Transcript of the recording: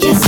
Yes.